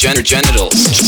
genitals.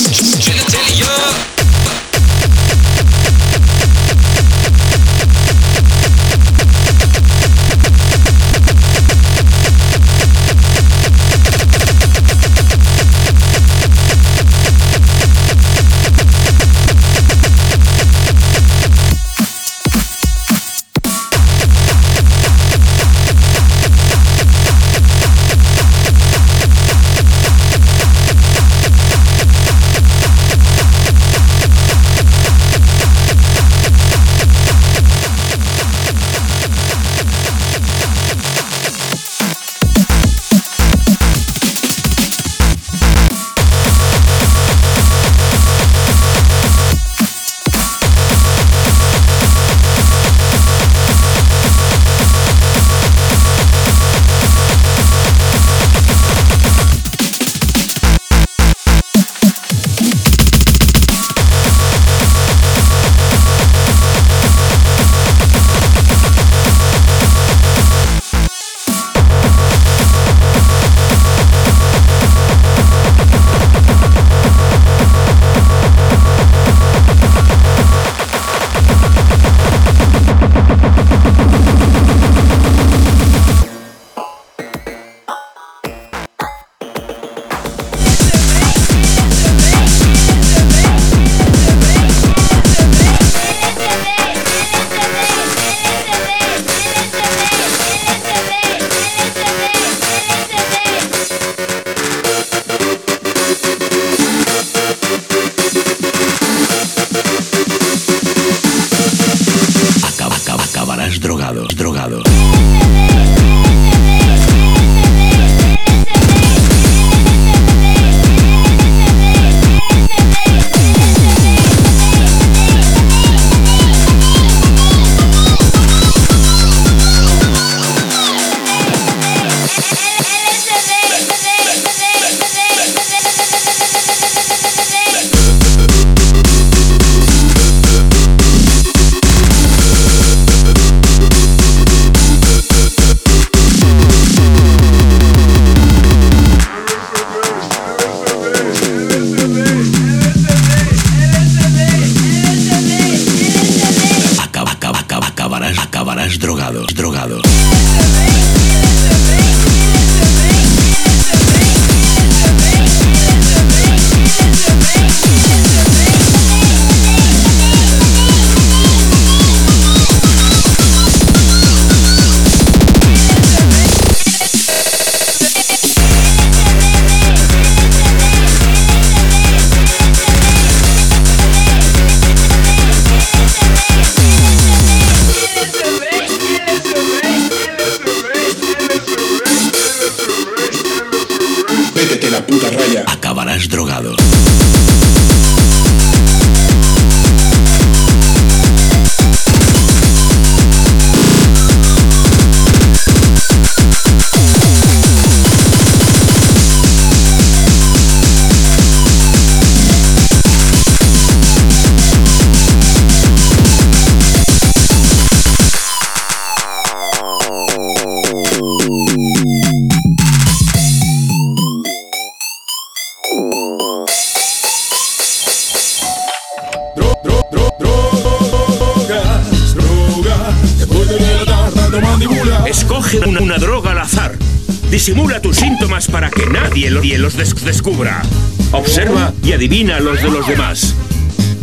De los demás.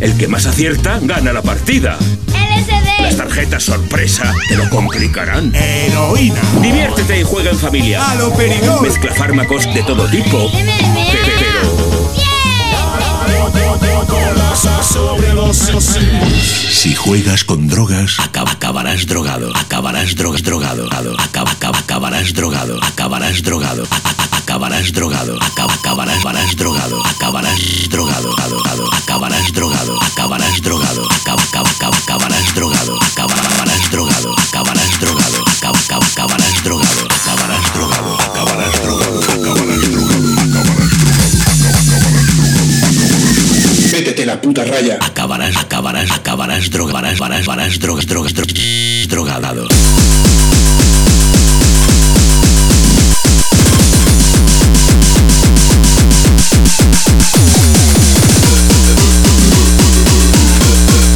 El que más acierta gana la partida. LSD. Las tarjetas sorpresa te lo complicarán. Heroína. Diviértete y juega en familia. Aloperidol. Mezcla fármacos de todo tipo. Si juegas con drogas, acabarás drogado, acabarás drogas drogado, acaba, acabarás drogado, acabarás drogado, acabarás drogado, acabarás varás drogado, acabarás drogado, acabarás drogado, acabarás drogado, acabarás drogado, acabarás drogado, acabarás drogado, acabarás drogado, acabarás drogado, acabarás drogado, acabarás drogado. Métete la puta raya. Acabarás, acabarás, acabarás, drogarás, varás, varás, drogas, drogas, drogas, drogadado. Thank you.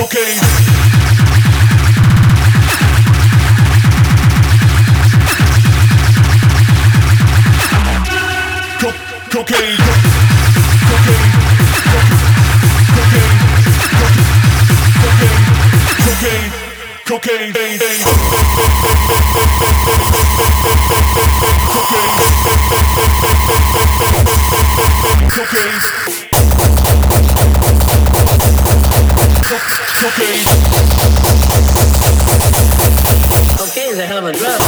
cocaine. Okay, it's a hell of a drop.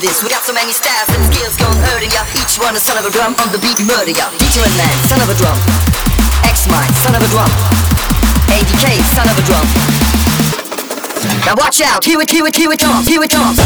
this. We got so many styles and skills gone hurting ya. Each one a son of a drum on the beat murder ya. Featuring man, son of a drum. X Mind, son of a drum. ADK, son of a drum. Now watch out, here it, here it, here it comes, here it comes.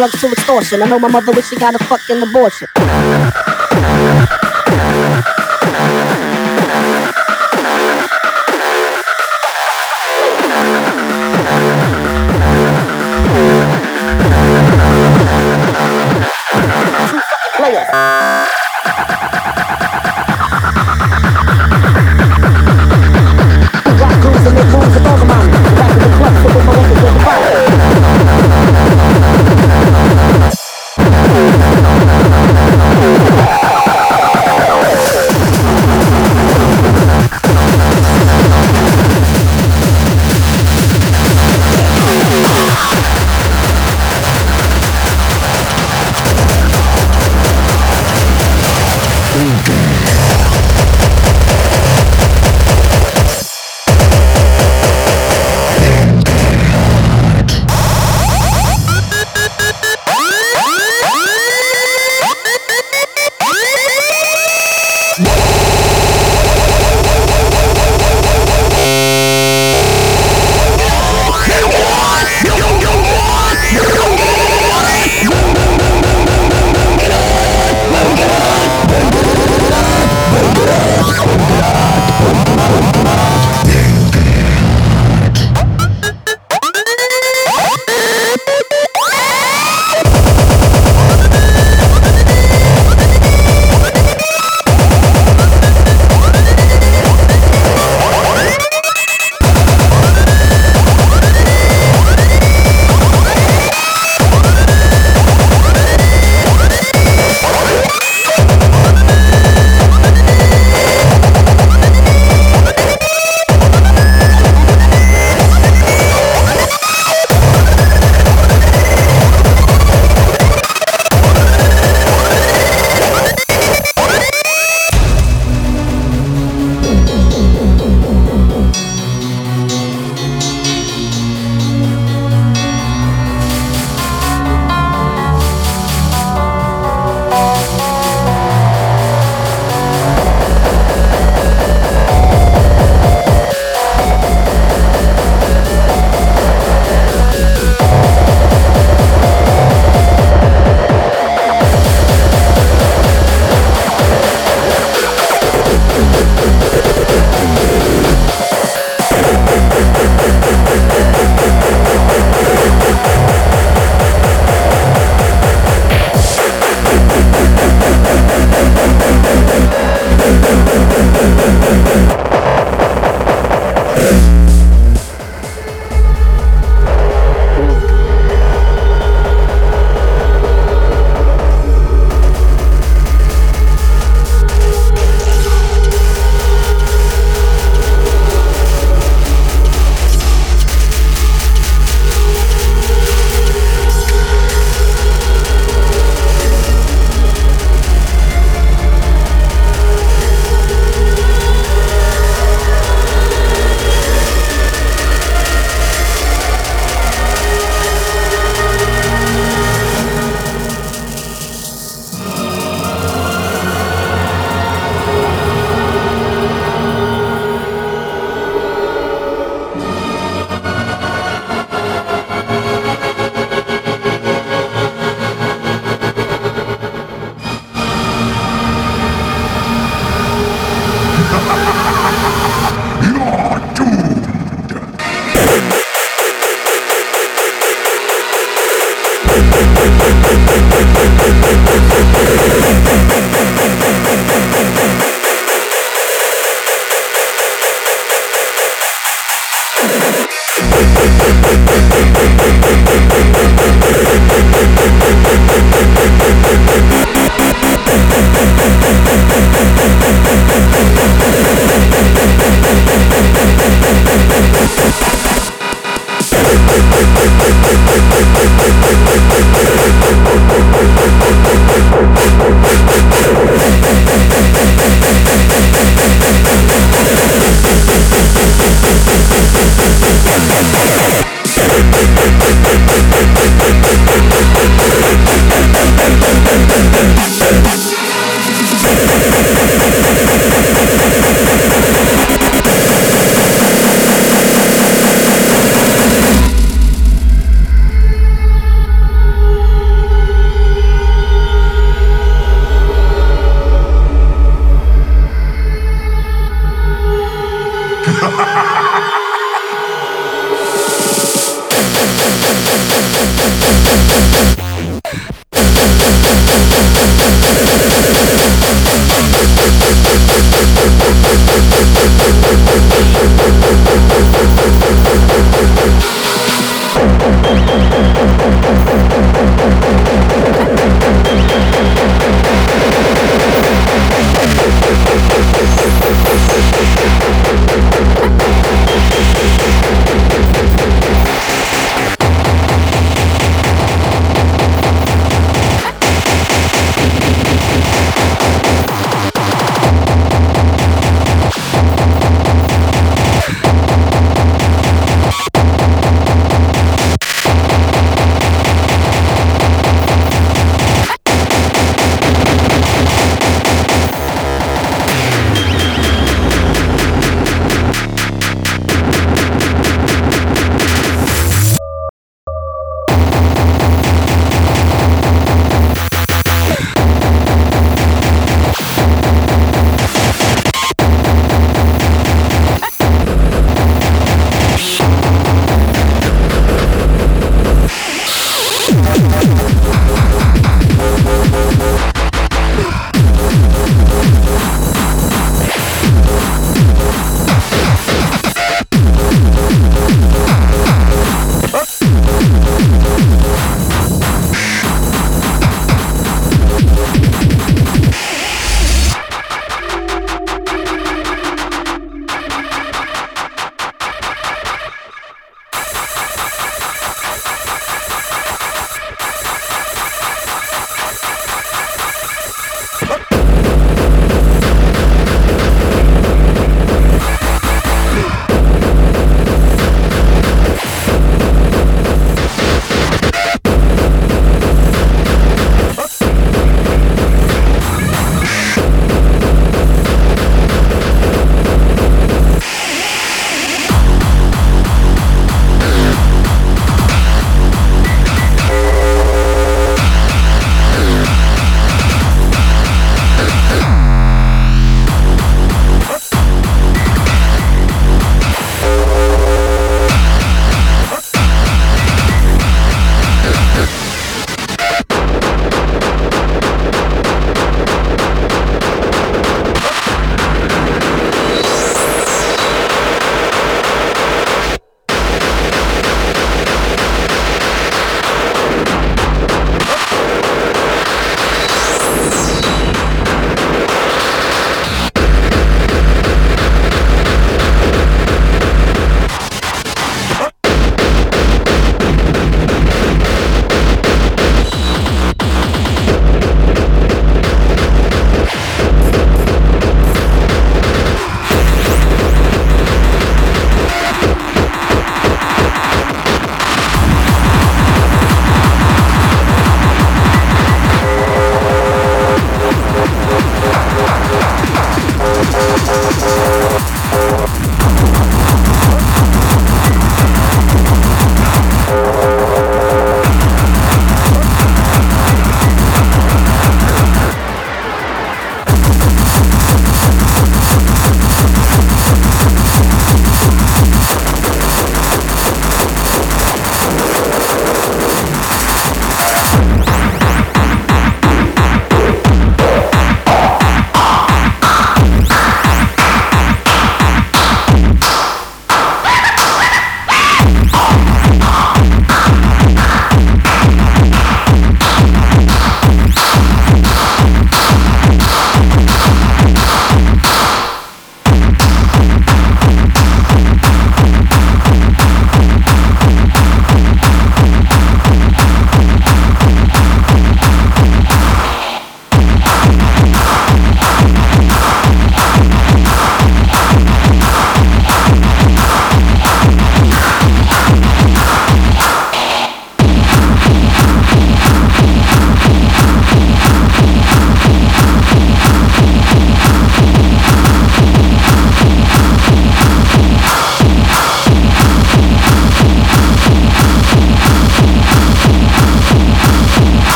drugs to extortion. I know my mother wish she got a fucking abortion.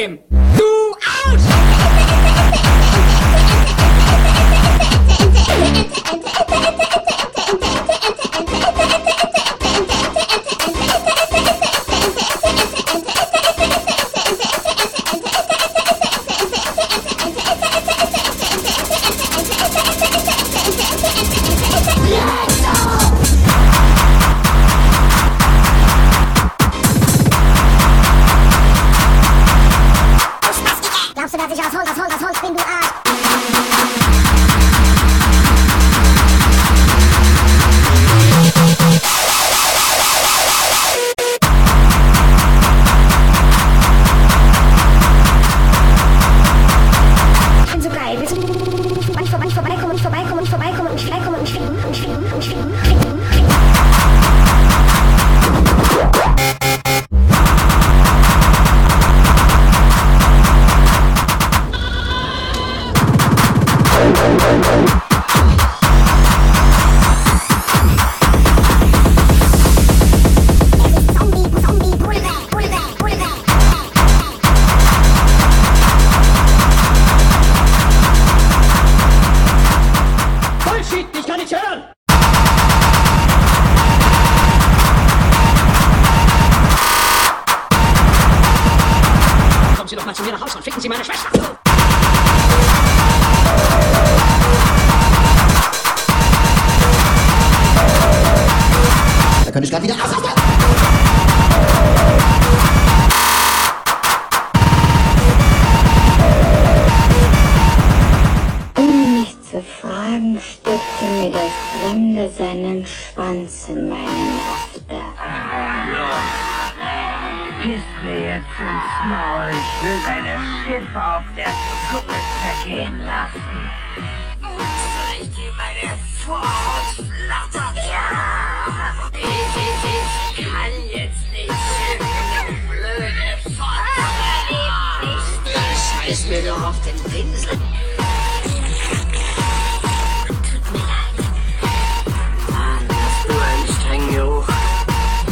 same.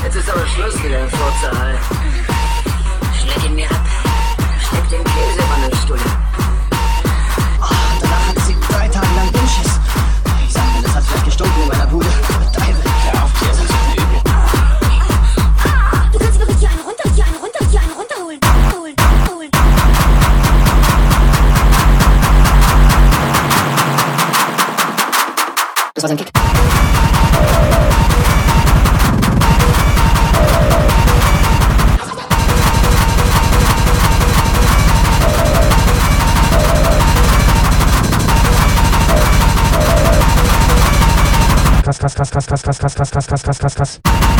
Jetzt ist aber Schluss mit deinem Vorzahl. cas, cas, cas.